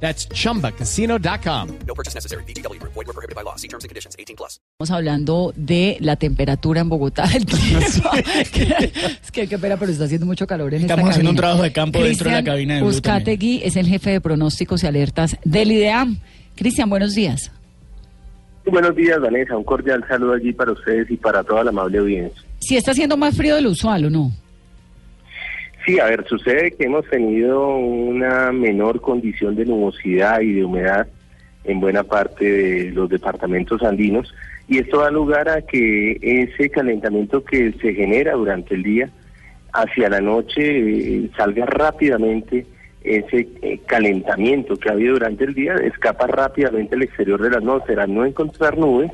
That's chumbacasino.com. No purchase necessary. BGW. Void were prohibited by law. See terms and conditions. 18 plus. Estamos hablando de la temperatura en Bogotá, el clima. es que qué pena, pero está haciendo mucho calor en esta Estamos haciendo un trabajo de campo dentro de la Cristian cabina de Blue Uzcategui es el jefe de pronósticos y alertas del IDEAM. Cristian, buenos días. Buenos días, Vanessa. Un cordial saludo allí para ustedes y para toda la amable audiencia. Si está haciendo más frío de lo usual o no. Sí, a ver, sucede que hemos tenido una menor condición de nubosidad y de humedad en buena parte de los departamentos andinos y esto da lugar a que ese calentamiento que se genera durante el día hacia la noche eh, salga rápidamente ese eh, calentamiento que ha habido durante el día, escapa rápidamente al exterior de la atmósfera, no encontrar nubes,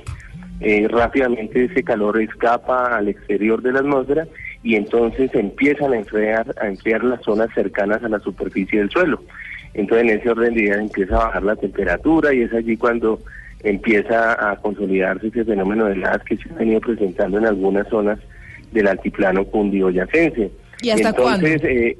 eh, rápidamente ese calor escapa al exterior de la atmósfera y entonces empiezan a enfriar, a enfriar las zonas cercanas a la superficie del suelo. Entonces en ese orden de ideas empieza a bajar la temperatura y es allí cuando empieza a consolidarse ese fenómeno de heladas que se ha venido presentando en algunas zonas del altiplano cundiboyacense. ¿Y hasta Entonces, cuándo? eh,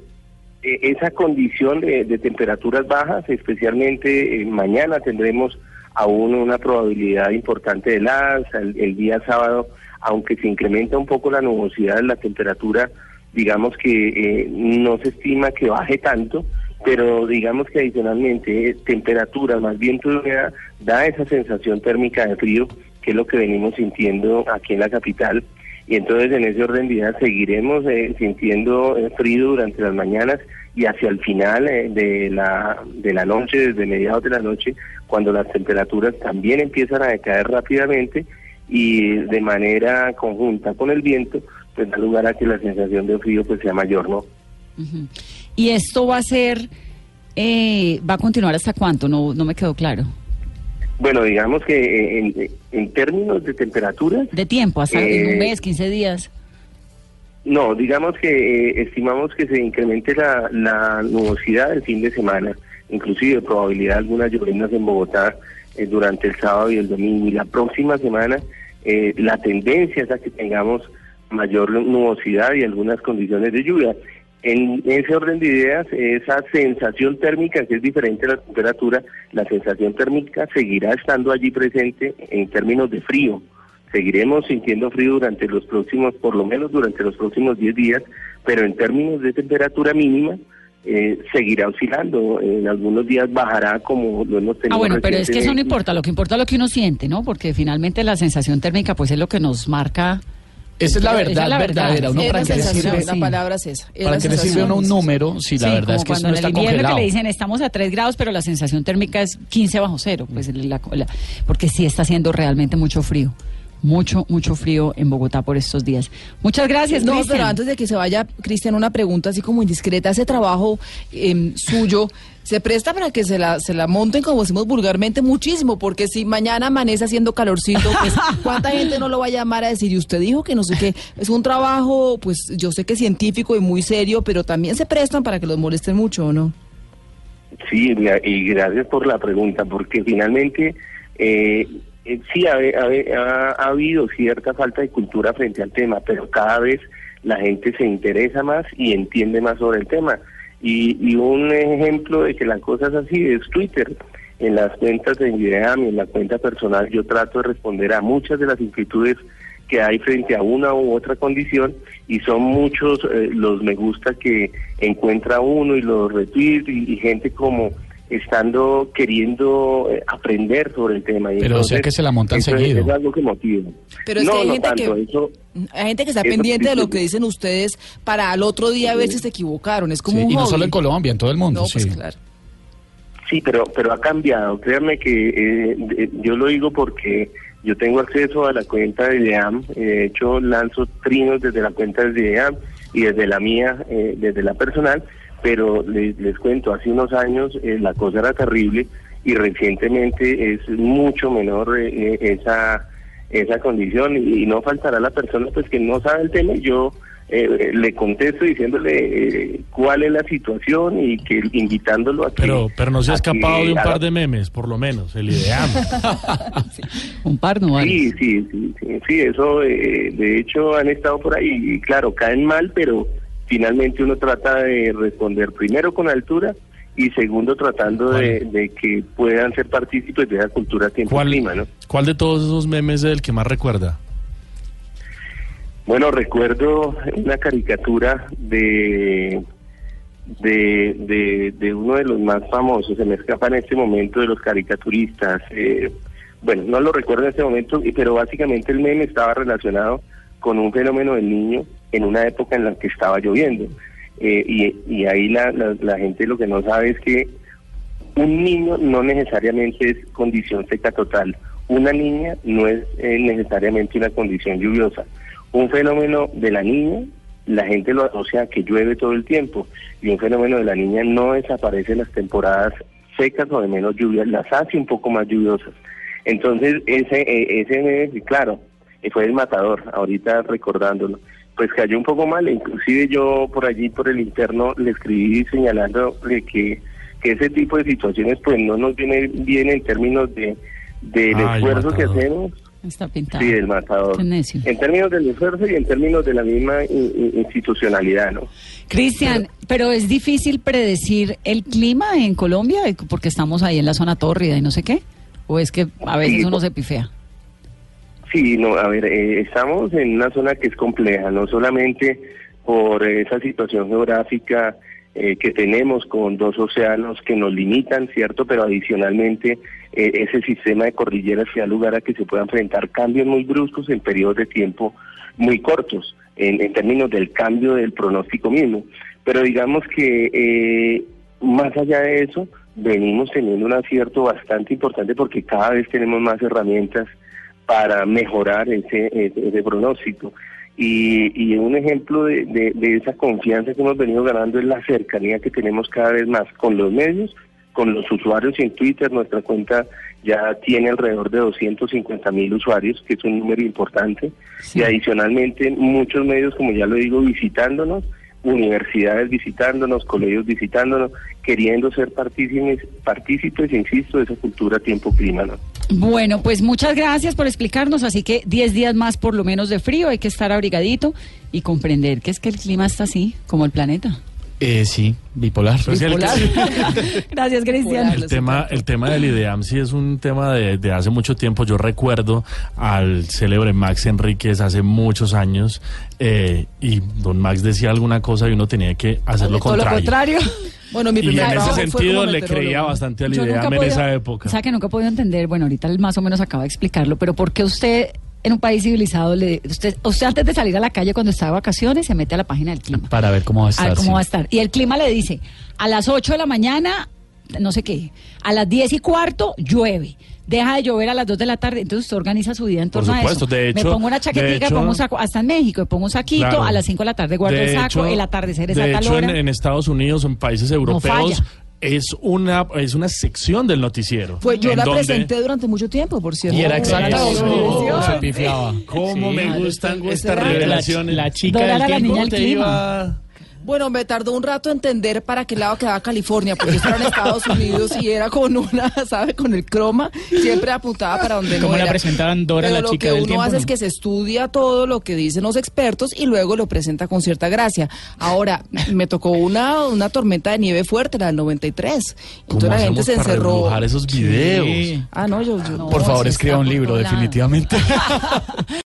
eh, esa condición de, de temperaturas bajas, especialmente eh, mañana tendremos aún una probabilidad importante de heladas, el, el día sábado, aunque se incrementa un poco la nubosidad, la temperatura, digamos que eh, no se estima que baje tanto, pero digamos que adicionalmente eh, temperatura más de humedad da esa sensación térmica de frío, que es lo que venimos sintiendo aquí en la capital. Y entonces en ese orden de ideas seguiremos eh, sintiendo eh, frío durante las mañanas y hacia el final eh, de la de la noche, desde mediados de la noche, cuando las temperaturas también empiezan a decaer rápidamente y de manera conjunta con el viento, pues da lugar a que la sensación de frío pues sea mayor, ¿no? Y esto va a ser, eh, va a continuar hasta cuánto, no, no me quedó claro. Bueno, digamos que eh, en, en términos de temperaturas, De tiempo, hasta en un Eh, mes, 15 días. No, digamos que eh, estimamos que se incremente la, la nubosidad el fin de semana, inclusive probabilidad de algunas lluvias en Bogotá eh, durante el sábado y el domingo. Y la próxima semana eh, la tendencia es a que tengamos mayor nubosidad y algunas condiciones de lluvia. En ese orden de ideas, esa sensación térmica, que es diferente a la temperatura, la sensación térmica seguirá estando allí presente en términos de frío seguiremos sintiendo frío durante los próximos, por lo menos durante los próximos 10 días, pero en términos de temperatura mínima eh, seguirá oscilando. En algunos días bajará como lo hemos tenido. Ah, bueno, pero es que eso no importa, lo que importa es lo que uno siente, ¿no? Porque finalmente la sensación térmica pues es lo que nos marca... Esa es la Esa es verdad la verdad. verdadera. Uno Es para la qué sirve, la palabra es esa. es para qué le sirve uno un número si la Sí, verdad es que eso no está congelado. que le dicen estamos a 3 grados, pero la sensación térmica es 15 bajo cero, pues la- la- porque sí está haciendo realmente mucho frío. Mucho, mucho frío en Bogotá por estos días. Muchas gracias, No, pero antes de que se vaya, Cristian, una pregunta así como indiscreta. Ese trabajo em, suyo se presta para que se la, se la monten, como decimos vulgarmente, muchísimo, porque si mañana amanece haciendo calorcito, pues cuánta gente no lo va a llamar a decir, y usted dijo que no sé qué, es un trabajo, pues yo sé que científico y muy serio, pero también se prestan para que los molesten mucho, ¿o no? Sí, y gracias por la pregunta, porque finalmente eh, eh, sí ha, ha- ha- ha habido cierta falta de cultura frente al tema, pero cada vez la gente se interesa más y entiende más sobre el tema. Y, y un ejemplo de que la cosa es así es Twitter. En las cuentas de Ideam y en la cuenta personal yo trato de responder a muchas de las inquietudes que hay frente a una u otra condición y son muchos eh, los me gusta que encuentra uno y los retweets y gente como estando queriendo eh, aprender sobre el tema. Y Pero o sea que se la montan eso seguido. Es, algo que motiva. Pero es no, que hay no gente tanto, que- eso- Hay gente que está pendiente sí, de lo sí. que dicen ustedes para al otro día ver si se equivocaron. Es como Sí, un y no solo en Colombia, en todo el mundo. No, pues sí. claro. Sí, pero pero ha cambiado. Créanme que eh, yo lo digo porque yo tengo acceso a la cuenta de IDEAM. eh, De hecho, lanzo trinos desde la cuenta de IDEAM y desde la mía, eh, desde la personal. Pero les, les cuento, hace unos años eh, la cosa era terrible y recientemente es mucho menor eh, eh, esa esa condición y, no faltará la persona pues que no sabe el tema y yo eh, le contesto diciéndole eh, cuál es la situación y que invitándolo a que Pero, pero no se ha que escapado de un par de memes, por lo menos, el ideal. Un par no vale. Sí, sí, sí, sí, sí, eso eh, de hecho han estado por ahí y claro, caen mal, pero finalmente uno trata de responder primero con altura y segundo tratando de, de que puedan ser partícipes de esa cultura tiempo-clima, ¿no? ¿Cuál de todos esos memes es el que más recuerda? Bueno, recuerdo una caricatura de, de, de, de uno de los más famosos, se me escapa en este momento de los caricaturistas. eh, bueno, no lo recuerdo en este momento, pero básicamente el meme estaba relacionado con un fenómeno del niño en una época en la que estaba lloviendo. Eh, y, ahí la, la, la gente lo que no sabe es que un niño no necesariamente es condición seca total. Una niña no es eh, necesariamente una condición lluviosa. Un fenómeno de la niña, la gente lo asocia a que llueve todo el tiempo. Y un fenómeno de la niña no desaparece en las temporadas secas o de menos lluvias, las hace un poco más lluviosas. Entonces, ese, eh, ese meme, claro, eh, fue el matador, ahorita recordándolo. Pues cayó un poco mal, e inclusive yo por allí, por el interno, le escribí señalando de que, que ese tipo de situaciones pues no nos viene bien en términos de del Ay, esfuerzo que hacemos, Está pintado. sí, del matador. En términos del esfuerzo y en términos de la misma in- in- institucionalidad, ¿no? Cristian, pero es difícil predecir el clima en Colombia porque estamos ahí en la zona tórrida y no sé qué. ¿O es que a veces Sí, uno se pifea? Sí, no, a ver, eh, estamos en una zona que es compleja, no solamente por esa situación geográfica eh, que tenemos con dos océanos que nos limitan, ¿cierto? Pero adicionalmente eh, ese sistema de cordilleras que da lugar a que se puedan enfrentar cambios muy bruscos en periodos de tiempo muy cortos, en, en términos del cambio del pronóstico mismo. Pero digamos que eh, más allá de eso, venimos teniendo un acierto bastante importante porque cada vez tenemos más herramientas para mejorar ese, ese, ese pronóstico. Y, y un ejemplo de, de- de esa confianza que hemos venido ganando es la cercanía que tenemos cada vez más con los medios, con los usuarios en Twitter. Nuestra cuenta ya tiene alrededor de 250 mil usuarios, que es un número importante. Y adicionalmente muchos medios, como ya lo digo, visitándonos, universidades visitándonos, colegios visitándonos, queriendo ser partícipes, partícipes, insisto, de esa cultura tiempo-clima. ¿no? Bueno, pues muchas gracias por explicarnos. Así que 10 días más por lo menos de frío, hay que estar abrigadito y comprender que es que el clima está así, como el planeta. Eh, sí, bipolar. Pues gracias, Cristian. el tema, el tema del IDEAM sí es un tema de, de hace mucho tiempo. Yo recuerdo al célebre Max Enríquez hace muchos años eh, y don Max decía alguna cosa y uno tenía que hacer lo Todo lo contrario. contrario. Bueno, mi Y primer en ese sentido le creía bastante al IDEAM en podía- esa época. O sea, que nunca he podido entender, bueno, ahorita él más o menos acaba de explicarlo, pero ¿por qué usted en un país civilizado, le, usted, usted antes de salir a la calle cuando está de vacaciones se mete a la página del clima? Para ver cómo va a a estar. ver cómo sí. va a estar. Y el clima le dice, a las 8 de la mañana, no sé qué, a las 10 y cuarto llueve. Deja de llover a las 2 de la tarde, entonces usted organiza su vida en Por torno supuesto, a eso. de hecho- me pongo una hecho- pongo un saco, hasta en México, me pongo un saquito, Claro. a las 5 de la tarde guardo el saco, hecho- el atardecer es a de tal hecho, hora. en, en Estados Unidos, en países europeos. Es una es una sección del noticiero. Pues yo la donde- presenté durante mucho tiempo, por cierto. Y era exacta Eso. o se pifiaba. ¿Cómo Sí. me gustan estas revelaciones? La chica del tiempo te clima. iba... Bueno, me tardó un rato entender para qué lado quedaba California, porque esto era en Estados Unidos y era con una, ¿sabe? Con el croma, siempre apuntaba para donde no ¿Cómo la era. presentaban Dora, Pero la lo chica que del uno tiempo, hace es no? que se estudia todo lo que dicen los expertos y luego lo presenta con cierta gracia. Ahora, me tocó una, una tormenta de nieve fuerte, la del 93. ¿Cómo Entonces la gente se para encerró. esos videos? Sí. Ah, no, yo... yo- No, Por favor, escriba un libro, definitivamente.